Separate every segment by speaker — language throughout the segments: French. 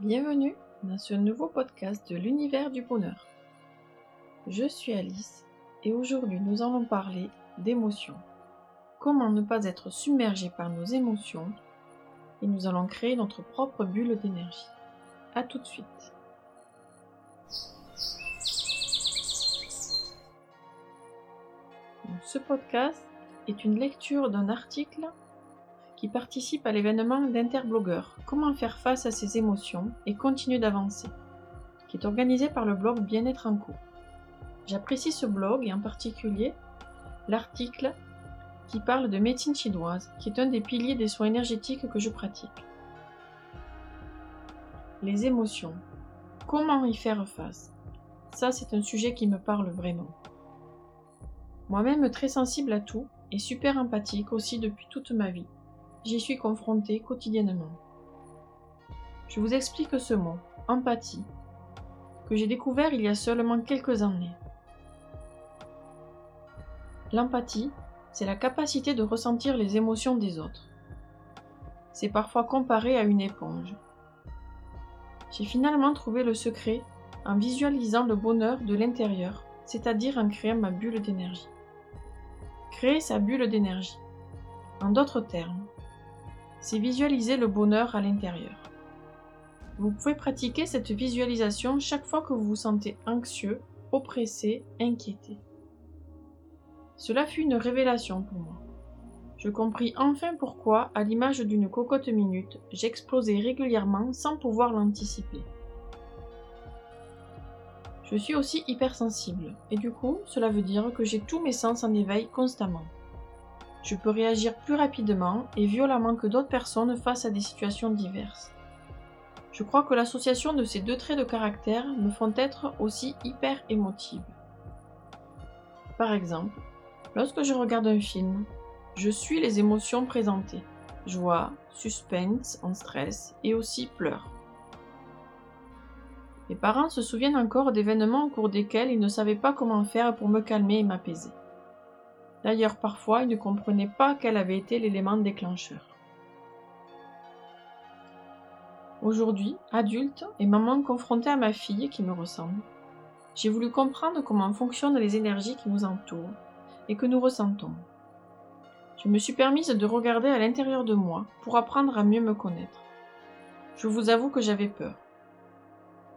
Speaker 1: Bienvenue dans ce nouveau podcast de l'univers du bonheur. Je suis Alice et aujourd'hui nous allons parler d'émotions. Comment ne pas être submergé par nos émotions et nous allons créer notre propre bulle d'énergie. A tout de suite. Ce podcast est une lecture d'un article qui participe à l'événement d'Interblogueur Comment faire face à ses émotions et continuer d'avancer, qui est organisé par le blog Bien-être en cours. J'apprécie ce blog et en particulier l'article qui parle de médecine chinoise, qui est un des piliers des soins énergétiques que je pratique. Les émotions. Comment y faire face? Ça, c'est un sujet qui me parle vraiment. Moi-même très sensible à tout et super empathique aussi depuis toute ma vie. J'y suis confrontée quotidiennement. Je vous explique ce mot, empathie, que j'ai découvert il y a seulement quelques années. L'empathie, c'est la capacité de ressentir les émotions des autres. C'est parfois comparé à une éponge. J'ai finalement trouvé le secret en visualisant le bonheur de l'intérieur, c'est-à-dire en créant ma bulle d'énergie. Créer sa bulle d'énergie. En d'autres termes, c'est visualiser le bonheur à l'intérieur. Vous pouvez pratiquer cette visualisation chaque fois que vous vous sentez anxieux, oppressé, inquiété. Cela fut une révélation pour moi. Je compris enfin pourquoi, à l'image d'une cocotte minute, j'explosais régulièrement sans pouvoir l'anticiper. Je suis aussi hypersensible, et du coup, cela veut dire que j'ai tous mes sens en éveil constamment. Je peux réagir plus rapidement et violemment que d'autres personnes face à des situations diverses. Je crois que l'association de ces deux traits de caractère me font être aussi hyper émotive. Par exemple, lorsque je regarde un film, je suis les émotions présentées joie, suspense, en stress et aussi pleurs. Mes parents se souviennent encore d'événements au cours desquels ils ne savaient pas comment faire pour me calmer et m'apaiser. D'ailleurs, parfois, ils ne comprenaient pas quel avait été l'élément déclencheur. Aujourd'hui, adulte et maman confrontée à ma fille qui me ressemble, j'ai voulu comprendre comment fonctionnent les énergies qui nous entourent et que nous ressentons. Je me suis permise de regarder à l'intérieur de moi pour apprendre à mieux me connaître. Je vous avoue que j'avais peur.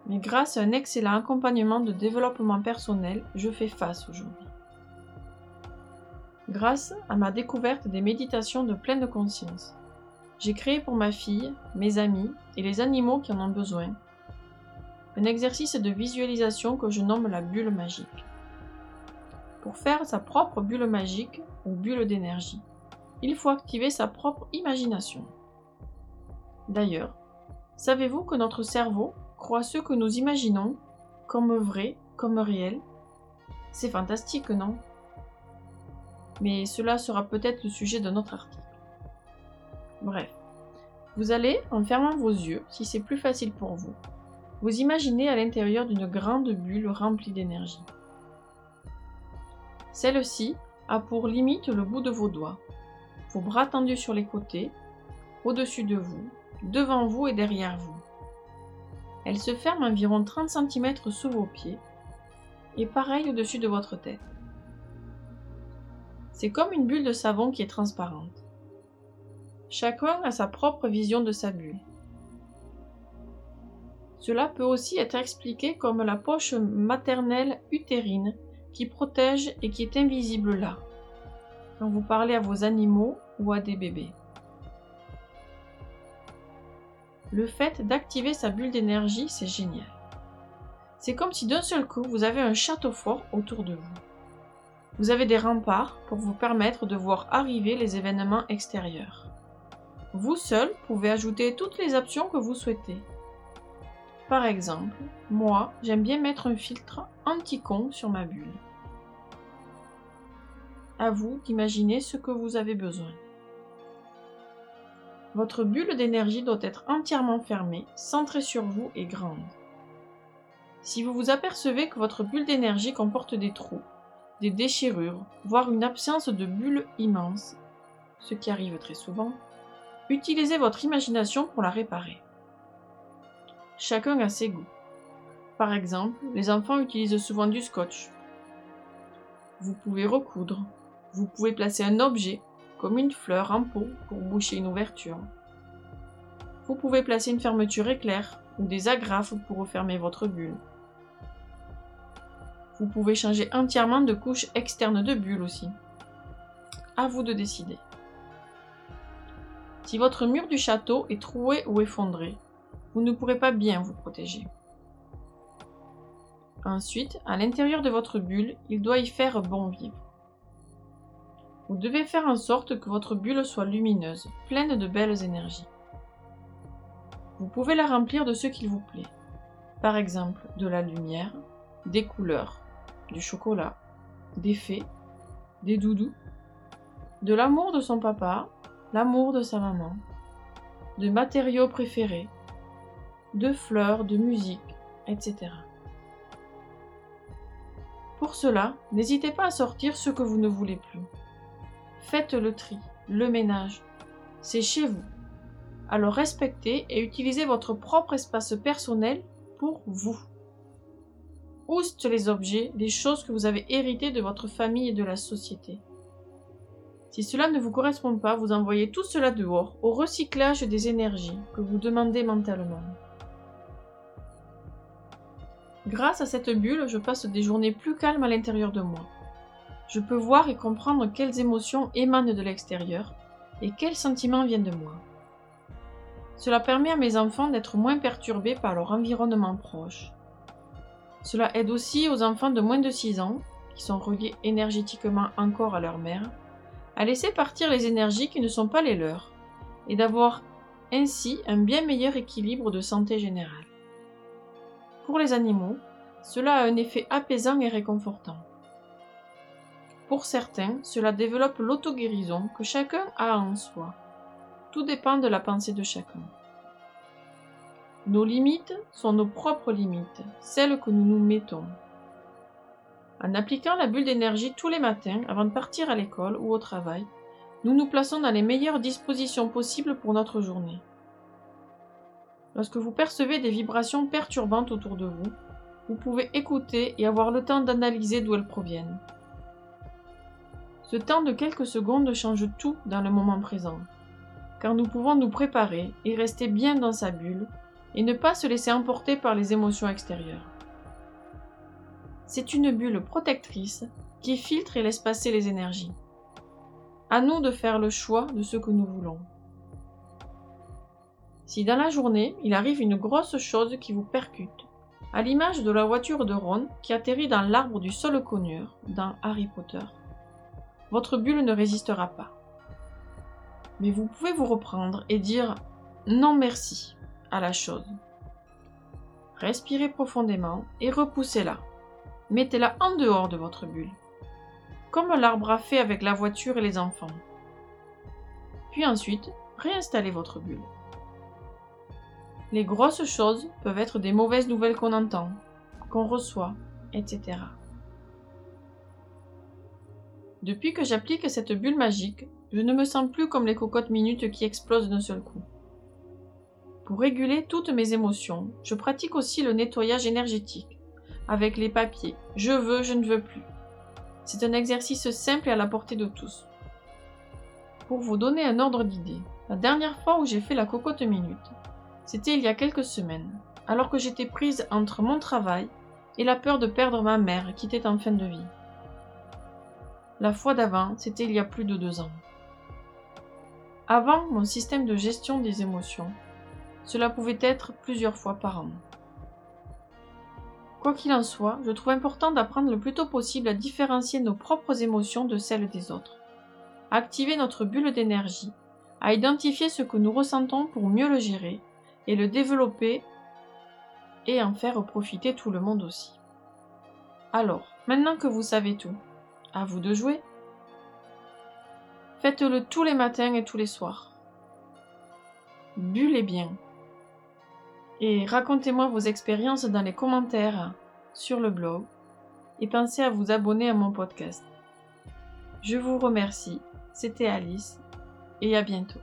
Speaker 1: Mais grâce à un excellent accompagnement de développement personnel, je fais face aujourd'hui grâce à ma découverte des méditations de pleine conscience. J'ai créé pour ma fille, mes amis et les animaux qui en ont besoin un exercice de visualisation que je nomme la bulle magique. Pour faire sa propre bulle magique ou bulle d'énergie, il faut activer sa propre imagination. D'ailleurs, savez-vous que notre cerveau croit ce que nous imaginons comme vrai, comme réel? C'est fantastique, non? Mais cela sera peut-être le sujet d'un autre article. Bref, vous allez, en fermant vos yeux, si c'est plus facile pour vous, vous imaginez à l'intérieur d'une grande bulle remplie d'énergie. Celle-ci a pour limite le bout de vos doigts, vos bras tendus sur les côtés, au-dessus de vous, devant vous et derrière vous. Elle se ferme environ 30 cm sous vos pieds et pareil au-dessus de votre tête. C'est comme une bulle de savon qui est transparente. Chacun a sa propre vision de sa bulle. Cela peut aussi être expliqué comme la poche maternelle utérine qui protège et qui est invisible là, quand vous parlez à vos animaux ou à des bébés. Le fait d'activer sa bulle d'énergie, c'est génial. C'est comme si d'un seul coup vous avez un château fort autour de vous. Vous avez des remparts pour vous permettre de voir arriver les événements extérieurs. Vous seul pouvez ajouter toutes les options que vous souhaitez. Par exemple, moi, j'aime bien mettre un filtre anti-con sur ma bulle. À vous d'imaginer ce que vous avez besoin. Votre bulle d'énergie doit être entièrement fermée, centrée sur vous et grande. Si vous vous apercevez que votre bulle d'énergie comporte des trous, des déchirures, voire une absence de bulle immense, ce qui arrive très souvent, utilisez votre imagination pour la réparer. chacun a ses goûts. Par exemple, les enfants utilisent souvent du scotch. Vous pouvez recoudre. Vous pouvez placer un objet, comme une fleur en pot, pour boucher une ouverture. Vous pouvez placer une fermeture éclair ou des agrafes pour refermer votre bulle. Vous pouvez changer entièrement de couche externe de bulle aussi. À vous de décider. Si votre mur du château est troué ou effondré, vous ne pourrez pas bien vous protéger. Ensuite, à l'intérieur de votre bulle, il doit y faire bon vivre. Vous devez faire en sorte que votre bulle soit lumineuse, pleine de belles énergies. Vous pouvez la remplir de ce qu'il vous plaît. Par exemple, de la lumière, des couleurs, du chocolat, des fées, des doudous, de l'amour de son papa, l'amour de sa maman, de matériaux préférés, de fleurs, de musique, etc. Pour cela, n'hésitez pas à sortir ce que vous ne voulez plus. Faites le tri, le ménage. C'est chez vous. Alors respectez et utilisez votre propre espace personnel pour vous. Ouste les objets, les choses que vous avez héritées de votre famille et de la société. Si cela ne vous correspond pas, vous envoyez tout cela dehors, au recyclage des énergies que vous demandez mentalement. Grâce à cette bulle, je passe des journées plus calmes à l'intérieur de moi. Je peux voir et comprendre quelles émotions émanent de l'extérieur et quels sentiments viennent de moi. Cela permet à mes enfants d'être moins perturbés par leur environnement proche. Cela aide aussi aux enfants de moins de 6 ans, qui sont reliés énergétiquement encore à leur mère, à laisser partir les énergies qui ne sont pas les leurs, et d'avoir ainsi un bien meilleur équilibre de santé générale. Pour les animaux, cela a un effet apaisant et réconfortant. Pour certains, cela développe l'auto-guérison que chacun a en soi. Tout dépend de la pensée de chacun. Nos limites sont nos propres limites, celles que nous nous mettons. En appliquant la bulle d'énergie tous les matins avant de partir à l'école ou au travail, nous nous plaçons dans les meilleures dispositions possibles pour notre journée. Lorsque vous percevez des vibrations perturbantes autour de vous, vous pouvez écouter et avoir le temps d'analyser d'où elles proviennent. Ce temps de quelques secondes change tout dans le moment présent, car nous pouvons nous préparer et rester bien dans sa bulle et ne pas se laisser emporter par les émotions extérieures. C'est une bulle protectrice qui filtre et laisse passer les énergies. À nous de faire le choix de ce que nous voulons. Si dans la journée, il arrive une grosse chose qui vous percute, à l'image de la voiture de Ron qui atterrit dans l'arbre du sol cogneur dans Harry Potter, votre bulle ne résistera pas. Mais vous pouvez vous reprendre et dire non merci à la chose. Respirez profondément et repoussez-la. Mettez-la en dehors de votre bulle, comme l'arbre a fait avec la voiture et les enfants. Puis ensuite, réinstallez votre bulle. Les grosses choses peuvent être des mauvaises nouvelles qu'on entend, qu'on reçoit, etc. Depuis que j'applique cette bulle magique, je ne me sens plus comme les cocottes minutes qui explosent d'un seul coup. Pour réguler toutes mes émotions, je pratique aussi le nettoyage énergétique, avec les papiers je veux, je ne veux plus. C'est un exercice simple et à la portée de tous. Pour vous donner un ordre d'idée, la dernière fois où j'ai fait la cocotte minute, c'était il y a quelques semaines, alors que j'étais prise entre mon travail et la peur de perdre ma mère qui était en fin de vie. La fois d'avant, c'était il y a plus de deux ans. Avant mon système de gestion des émotions, cela pouvait être plusieurs fois par an. Quoi qu'il en soit, je trouve important d'apprendre le plus tôt possible à différencier nos propres émotions de celles des autres, à activer notre bulle d'énergie, à identifier ce que nous ressentons pour mieux le gérer et le développer et en faire profiter tout le monde aussi. Alors, maintenant que vous savez tout, à vous de jouer. Faites-le tous les matins et tous les soirs. Bullez bien. Et racontez-moi vos expériences dans les commentaires sur le blog et pensez à vous abonner à mon podcast. Je vous remercie. C'était Alice et à bientôt.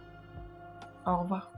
Speaker 1: Au revoir.